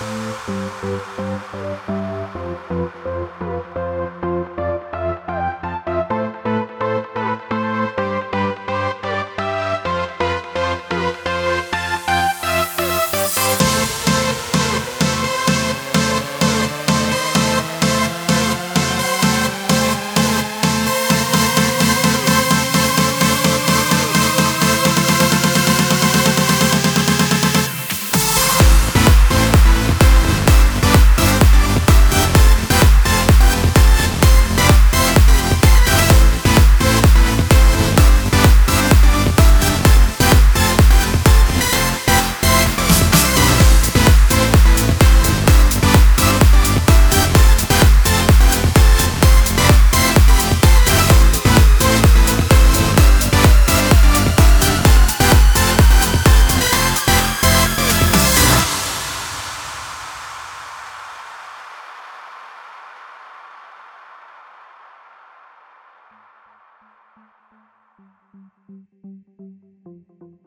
Música Thank you.